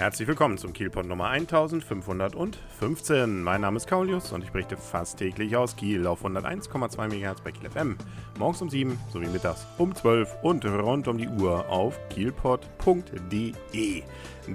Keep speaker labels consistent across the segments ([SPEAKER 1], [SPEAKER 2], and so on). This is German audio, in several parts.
[SPEAKER 1] Herzlich willkommen zum Kielpot Nummer 1515. Mein Name ist Kaulius und ich berichte fast täglich aus Kiel auf 101,2 MHz bei Kiel FM. Morgens um 7 sowie mittags um 12 und rund um die Uhr auf kielpot.de.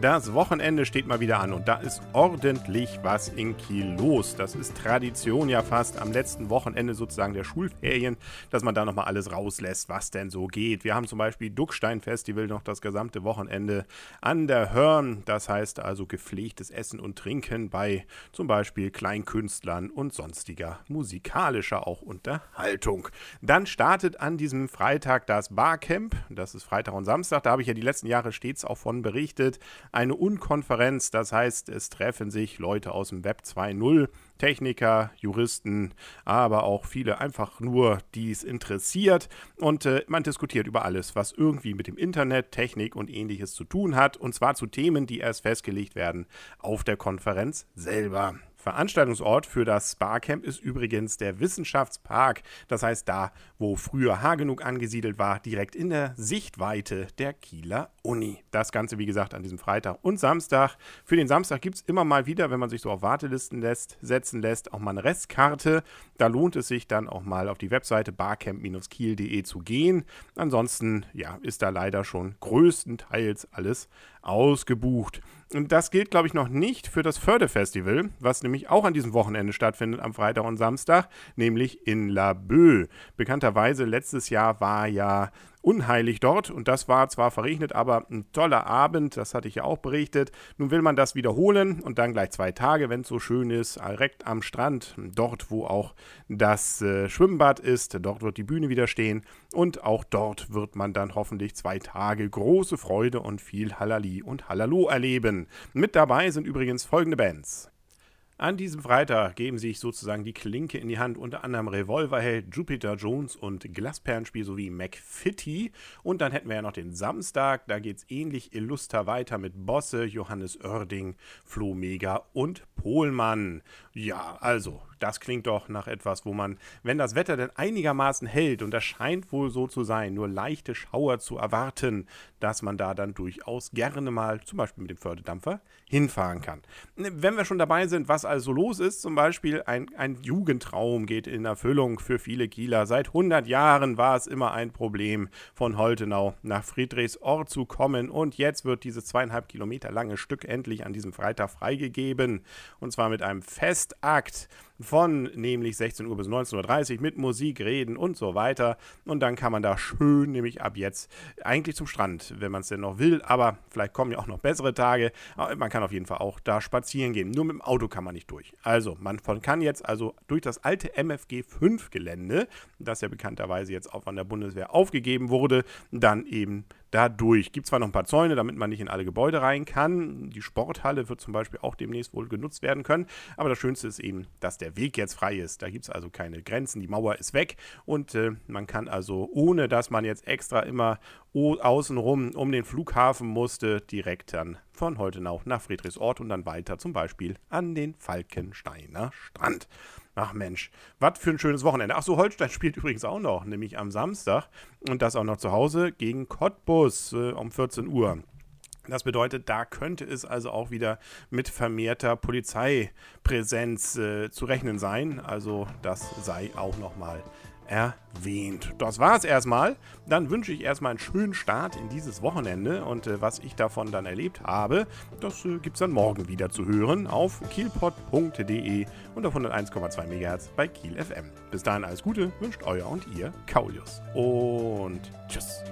[SPEAKER 1] Das Wochenende steht mal wieder an und da ist ordentlich was in Kiel los. Das ist Tradition ja fast am letzten Wochenende sozusagen der Schulferien, dass man da nochmal alles rauslässt, was denn so geht. Wir haben zum Beispiel Duckstein Festival noch das gesamte Wochenende an der Hörn. Das heißt also gepflegtes Essen und Trinken bei zum Beispiel Kleinkünstlern und sonstiger musikalischer auch Unterhaltung. Dann startet an diesem Freitag das Barcamp. Das ist Freitag und Samstag. Da habe ich ja die letzten Jahre stets auch von berichtet. Eine Unkonferenz, das heißt, es treffen sich Leute aus dem Web 2.0 Techniker, Juristen, aber auch viele einfach nur, die es interessiert. Und äh, man diskutiert über alles, was irgendwie mit dem Internet, Technik und ähnliches zu tun hat. Und zwar zu Themen, die erst festgelegt werden auf der Konferenz selber. Veranstaltungsort für das Barcamp ist übrigens der Wissenschaftspark, das heißt da, wo früher Hagenug angesiedelt war, direkt in der Sichtweite der Kieler Uni. Das Ganze, wie gesagt, an diesem Freitag und Samstag. Für den Samstag gibt es immer mal wieder, wenn man sich so auf Wartelisten lässt, setzen lässt, auch mal eine Restkarte. Da lohnt es sich dann auch mal auf die Webseite barcamp-kiel.de zu gehen. Ansonsten, ja, ist da leider schon größtenteils alles ausgebucht. Und das gilt, glaube ich, noch nicht für das Fördefestival, was nämlich auch an diesem Wochenende stattfindet, am Freitag und Samstag, nämlich in La Bœuf. Bekannterweise letztes Jahr war ja unheilig dort und das war zwar verregnet, aber ein toller Abend, das hatte ich ja auch berichtet. Nun will man das wiederholen und dann gleich zwei Tage, wenn es so schön ist, direkt am Strand, dort wo auch das äh, Schwimmbad ist, dort wird die Bühne wieder stehen und auch dort wird man dann hoffentlich zwei Tage große Freude und viel Hallali und Hallalo erleben. Mit dabei sind übrigens folgende Bands. An diesem Freitag geben sich sozusagen die Klinke in die Hand unter anderem Revolverheld, Jupiter Jones und Glasperlenspiel sowie McFitty. Und dann hätten wir ja noch den Samstag, da geht es ähnlich illuster weiter mit Bosse, Johannes Oerding, Flo Mega und Pohlmann. Ja, also das klingt doch nach etwas, wo man, wenn das Wetter denn einigermaßen hält, und das scheint wohl so zu sein, nur leichte Schauer zu erwarten, dass man da dann durchaus gerne mal, zum Beispiel mit dem Förderdampfer, hinfahren kann. Wenn wir schon dabei sind, was also los ist, zum Beispiel ein, ein Jugendtraum geht in Erfüllung für viele Kieler. Seit 100 Jahren war es immer ein Problem, von Holtenau nach Friedrichsort zu kommen und jetzt wird dieses zweieinhalb Kilometer lange Stück endlich an diesem Freitag freigegeben und zwar mit einem Festakt von nämlich 16 Uhr bis 19.30 Uhr mit Musik, Reden und so weiter. Und dann kann man da schön, nämlich ab jetzt, eigentlich zum Strand, wenn man es denn noch will. Aber vielleicht kommen ja auch noch bessere Tage. Man kann auf jeden Fall auch da spazieren gehen. Nur mit dem Auto kann man nicht durch. Also, man kann jetzt also durch das alte MFG 5 Gelände, das ja bekannterweise jetzt auch von der Bundeswehr aufgegeben wurde, dann eben Dadurch gibt es zwar noch ein paar Zäune, damit man nicht in alle Gebäude rein kann. Die Sporthalle wird zum Beispiel auch demnächst wohl genutzt werden können. Aber das Schönste ist eben, dass der Weg jetzt frei ist. Da gibt es also keine Grenzen. Die Mauer ist weg und äh, man kann also, ohne dass man jetzt extra immer außenrum um den Flughafen musste, direkt dann von Holtenau nach Friedrichsort und dann weiter zum Beispiel an den Falkensteiner Strand. Ach Mensch, was für ein schönes Wochenende. Ach so, Holstein spielt übrigens auch noch, nämlich am Samstag und das auch noch zu Hause gegen Cottbus äh, um 14 Uhr. Das bedeutet, da könnte es also auch wieder mit vermehrter Polizeipräsenz äh, zu rechnen sein. Also das sei auch nochmal erwähnt. Das war es erstmal. Dann wünsche ich erstmal einen schönen Start in dieses Wochenende und äh, was ich davon dann erlebt habe, das äh, gibt es dann morgen wieder zu hören auf kielpot.de und auf 101,2 MHz bei Kiel FM. Bis dahin alles Gute, wünscht euer und ihr Kaulius. Und tschüss.